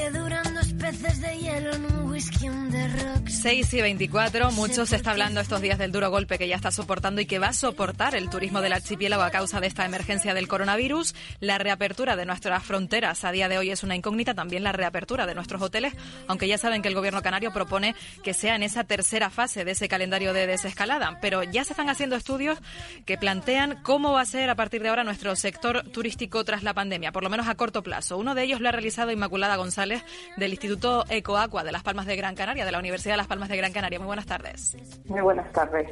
Que duran peces de hielo en un whisky on the rocks. 6 y 24, mucho se está hablando estos días del duro golpe que ya está soportando y que va a soportar el turismo del archipiélago a causa de esta emergencia del coronavirus. La reapertura de nuestras fronteras a día de hoy es una incógnita, también la reapertura de nuestros hoteles, aunque ya saben que el gobierno canario propone que sea en esa tercera fase de ese calendario de desescalada. Pero ya se están haciendo estudios que plantean cómo va a ser a partir de ahora nuestro sector turístico tras la pandemia, por lo menos a corto plazo. Uno de ellos lo ha realizado Inmaculada González del Instituto Ecoaqua de Las Palmas de Gran Canaria, de la Universidad de Las Palmas de Gran Canaria. Muy buenas tardes. Muy buenas tardes.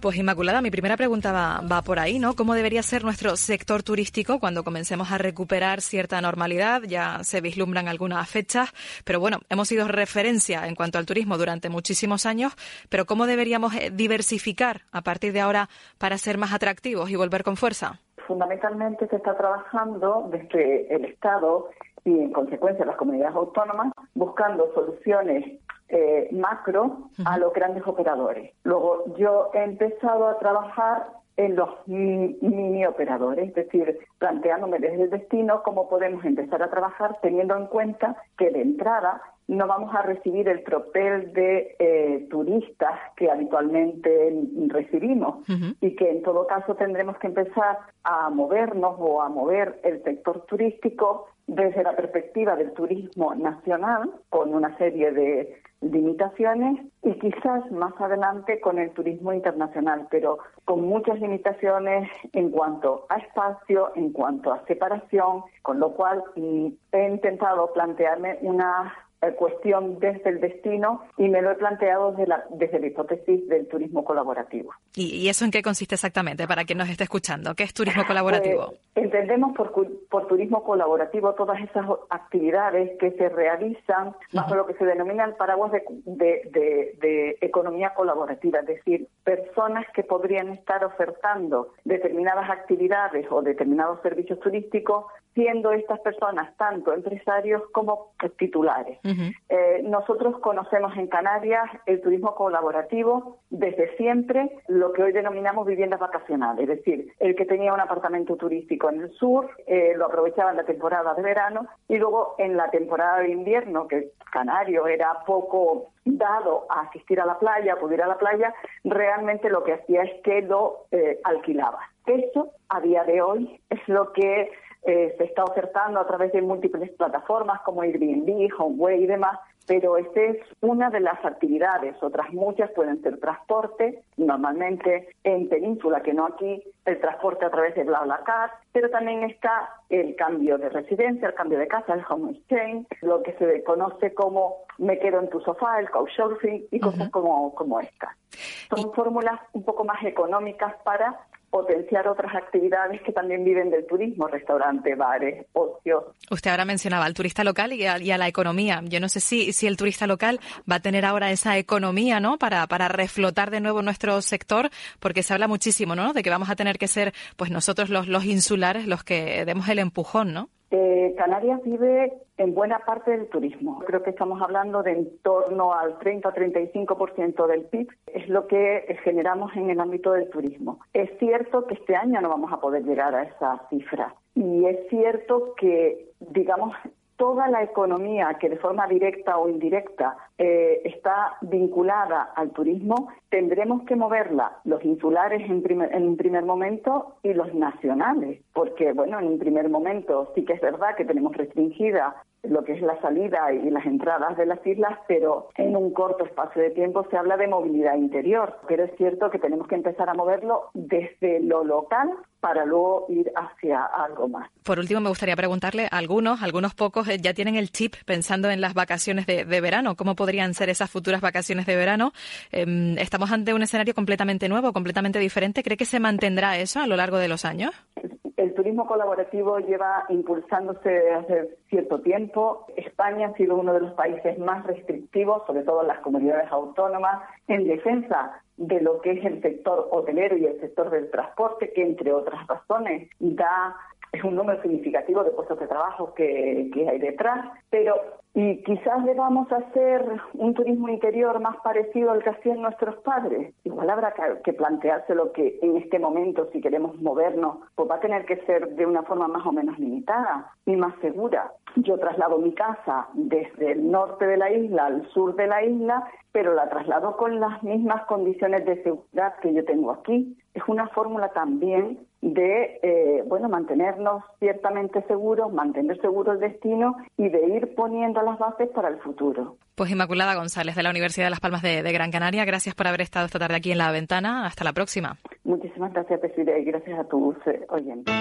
Pues Inmaculada, mi primera pregunta va, va por ahí, ¿no? ¿Cómo debería ser nuestro sector turístico cuando comencemos a recuperar cierta normalidad? Ya se vislumbran algunas fechas, pero bueno, hemos sido referencia en cuanto al turismo durante muchísimos años, pero ¿cómo deberíamos eh, diversificar a partir de ahora para ser más atractivos y volver con fuerza? Fundamentalmente se está trabajando desde el Estado y en consecuencia las comunidades autónomas buscando soluciones eh, macro a los grandes operadores. Luego yo he empezado a trabajar en los mini operadores, es decir, planteándome desde el destino cómo podemos empezar a trabajar teniendo en cuenta que de entrada no vamos a recibir el tropel de eh, turistas que habitualmente recibimos y que en todo caso tendremos que empezar a movernos o a mover el sector turístico desde la perspectiva del turismo nacional, con una serie de limitaciones, y quizás más adelante con el turismo internacional, pero con muchas limitaciones en cuanto a espacio, en cuanto a separación, con lo cual mm, he intentado plantearme una cuestión desde el destino y me lo he planteado desde la, desde la hipótesis del turismo colaborativo. ¿Y, eso en qué consiste exactamente para quien nos esté escuchando? ¿Qué es turismo colaborativo? Pues, entendemos por, por, turismo colaborativo todas esas actividades que se realizan bajo lo que se denomina el paraguas de, de, de economía colaborativa, es decir, personas que podrían estar ofertando determinadas actividades o determinados servicios turísticos, siendo estas personas tanto empresarios como titulares. Eh, nosotros conocemos en Canarias el turismo colaborativo desde siempre, lo que hoy denominamos viviendas vacacionales, es decir, el que tenía un apartamento turístico en el sur, eh, lo aprovechaba en la temporada de verano y luego en la temporada de invierno, que Canario era poco dado a asistir a la playa, a acudir a la playa, realmente lo que hacía es que lo eh, alquilaba. Eso, a día de hoy, es lo que eh, se está ofertando a través de múltiples plataformas como Airbnb, HomeWay y demás, pero esta es una de las actividades. Otras muchas pueden ser transporte, normalmente en península, que no aquí, el transporte a través de BlaBlaCar, pero también está el cambio de residencia, el cambio de casa, el homestay, lo que se conoce como me quedo en tu sofá, el couchsurfing y cosas como, como esta. Son fórmulas un poco más económicas para potenciar otras actividades que también viven del turismo, restaurantes, bares, ocios. Usted ahora mencionaba al turista local y a, la economía. Yo no sé si, si el turista local va a tener ahora esa economía, ¿no? Para, para reflotar de nuevo nuestro sector, porque se habla muchísimo, ¿no? De que vamos a tener que ser, pues nosotros los, los insulares los que demos el empujón, ¿no? Eh, Canarias vive en buena parte del turismo. Creo que estamos hablando de en torno al 30 o 35% del PIB, es lo que generamos en el ámbito del turismo. Es cierto que este año no vamos a poder llegar a esa cifra. Y es cierto que, digamos, toda la economía que de forma directa o indirecta eh, está vinculada al turismo, tendremos que moverla los insulares en, en un primer momento y los nacionales, porque bueno, en un primer momento sí que es verdad que tenemos restringida lo que es la salida y las entradas de las islas, pero en un corto espacio de tiempo se habla de movilidad interior. Pero es cierto que tenemos que empezar a moverlo desde lo local para luego ir hacia algo más. Por último, me gustaría preguntarle, algunos, algunos pocos eh, ya tienen el chip pensando en las vacaciones de, verano. ¿Cómo podrían ser esas futuras vacaciones de verano? Em, estamos ante un escenario completamente nuevo, completamente diferente. ¿Cree que se mantendrá eso a lo largo de los años? El turismo colaborativo lleva impulsándose desde hace cierto tiempo. España ha sido uno de los países más restrictivos, sobre todo en las comunidades autónomas, en defensa de lo que es el sector hotelero y el sector del transporte, que entre otras razones da es un número significativo de puestos de trabajo que, que hay detrás, pero y quizás debamos hacer un turismo interior más parecido al que hacían nuestros padres. Igual habrá que plantearse lo que en este momento, si queremos movernos, pues va a tener que ser de una forma más o menos limitada y más segura. Yo traslado mi casa desde el norte de la isla al sur de la isla, pero la traslado con las mismas condiciones de seguridad que yo tengo aquí. Es una fórmula también de eh, bueno mantenernos ciertamente seguros, mantener seguro el destino y de ir poniendo las bases para el futuro. Pues Inmaculada González de la Universidad de Las Palmas de, Gran Canaria, gracias por haber estado esta tarde aquí en la ventana. Hasta la próxima. Muchísimas gracias, Presidente, y gracias a tus eh, oyentes.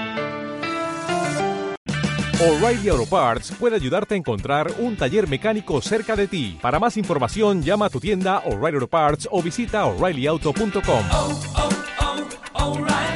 O'Reilly Auto Parts puede ayudarte a encontrar un taller mecánico cerca de ti. Para más información, llama a tu tienda O'Reilly Auto Parts o visita oreillyauto.com.